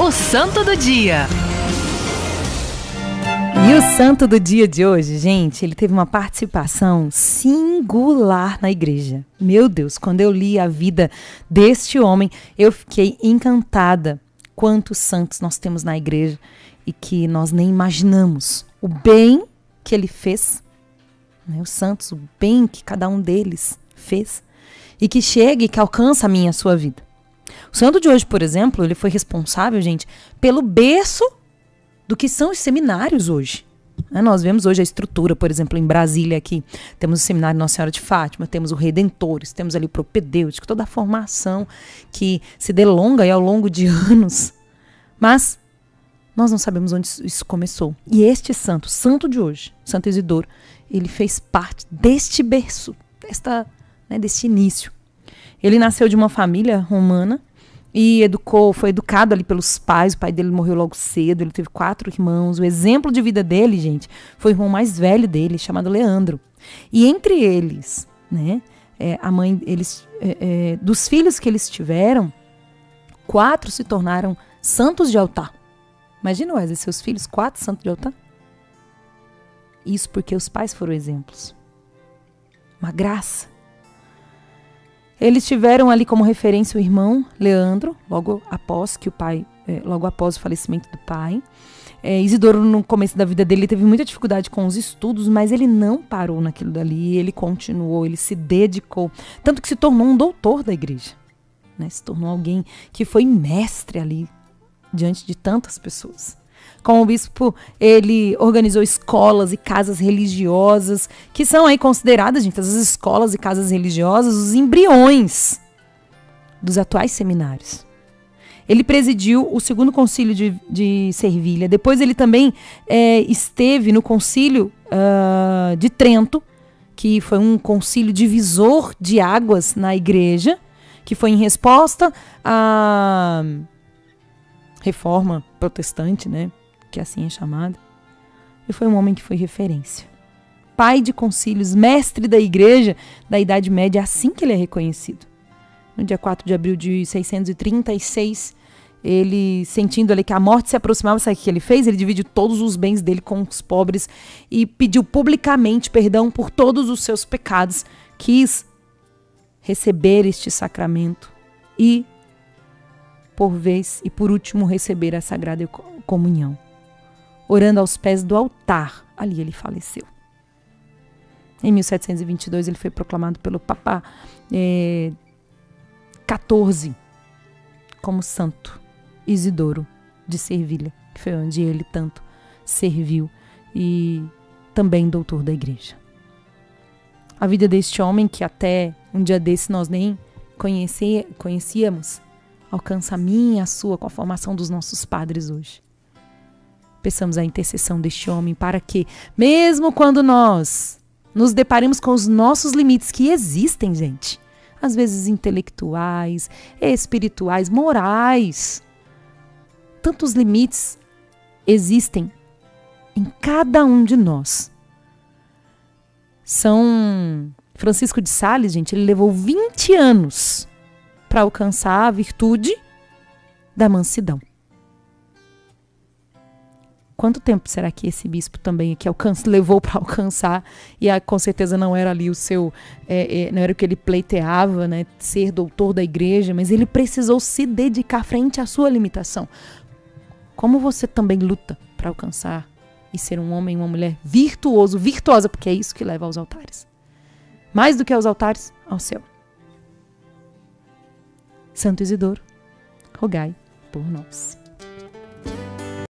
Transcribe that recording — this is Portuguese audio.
o santo do dia. E o santo do dia de hoje, gente, ele teve uma participação singular na igreja. Meu Deus, quando eu li a vida deste homem, eu fiquei encantada. Quantos santos nós temos na igreja e que nós nem imaginamos. O bem que ele fez, né, os santos, o bem que cada um deles fez, e que chega e que alcança a minha a sua vida. O santo de hoje, por exemplo, ele foi responsável, gente, pelo berço do que são os seminários hoje. Né? Nós vemos hoje a estrutura, por exemplo, em Brasília aqui, temos o seminário Nossa Senhora de Fátima, temos o Redentores, temos ali o propedêutico, toda a formação que se delonga ao longo de anos. Mas nós não sabemos onde isso começou. E este santo, santo de hoje, Santo Isidoro, ele fez parte deste berço, desta, né, deste início. Ele nasceu de uma família romana e educou, foi educado ali pelos pais. O pai dele morreu logo cedo, ele teve quatro irmãos. O exemplo de vida dele, gente, foi o irmão mais velho dele, chamado Leandro. E entre eles, né, é, a mãe, eles, é, é, dos filhos que eles tiveram, quatro se tornaram santos de altar. Imagina, Wesley, seus filhos, quatro santos de altar. Isso porque os pais foram exemplos. Uma graça. Eles tiveram ali como referência o irmão Leandro, logo após que o pai, é, logo após o falecimento do pai. É, Isidoro, no começo da vida dele, teve muita dificuldade com os estudos, mas ele não parou naquilo dali, ele continuou, ele se dedicou, tanto que se tornou um doutor da igreja. Né? Se tornou alguém que foi mestre ali diante de tantas pessoas. Como bispo, ele organizou escolas e casas religiosas, que são aí consideradas, gente, as escolas e casas religiosas, os embriões dos atuais seminários. Ele presidiu o segundo concílio de, de Servilha. Depois ele também é, esteve no concílio uh, de Trento, que foi um concílio divisor de águas na igreja, que foi em resposta à reforma protestante, né? Que assim é chamado, e foi um homem que foi referência. Pai de concílios, mestre da igreja da Idade Média, é assim que ele é reconhecido. No dia 4 de abril de 636, ele sentindo ali que a morte se aproximava, sabe o que ele fez? Ele dividiu todos os bens dele com os pobres e pediu publicamente perdão por todos os seus pecados. Quis receber este sacramento e, por vez e por último, receber a Sagrada Comunhão orando aos pés do altar. Ali ele faleceu. Em 1722 ele foi proclamado pelo Papa é, 14 como santo Isidoro de Servilha, que foi onde ele tanto serviu e também doutor da igreja. A vida deste homem, que até um dia desse nós nem conhecia, conhecíamos, alcança a minha e a sua com a formação dos nossos padres hoje. Peçamos a intercessão deste homem para que, mesmo quando nós nos deparemos com os nossos limites, que existem, gente, às vezes intelectuais, espirituais, morais, tantos limites existem em cada um de nós. São Francisco de Sales, gente, ele levou 20 anos para alcançar a virtude da mansidão. Quanto tempo será que esse bispo também aqui alcança, levou para alcançar? E a, com certeza não era ali o seu, é, é, não era o que ele pleiteava, né, ser doutor da igreja, mas ele precisou se dedicar frente à sua limitação. Como você também luta para alcançar e ser um homem uma mulher virtuoso, virtuosa, porque é isso que leva aos altares. Mais do que aos altares, ao céu. Santo Isidoro, rogai por nós.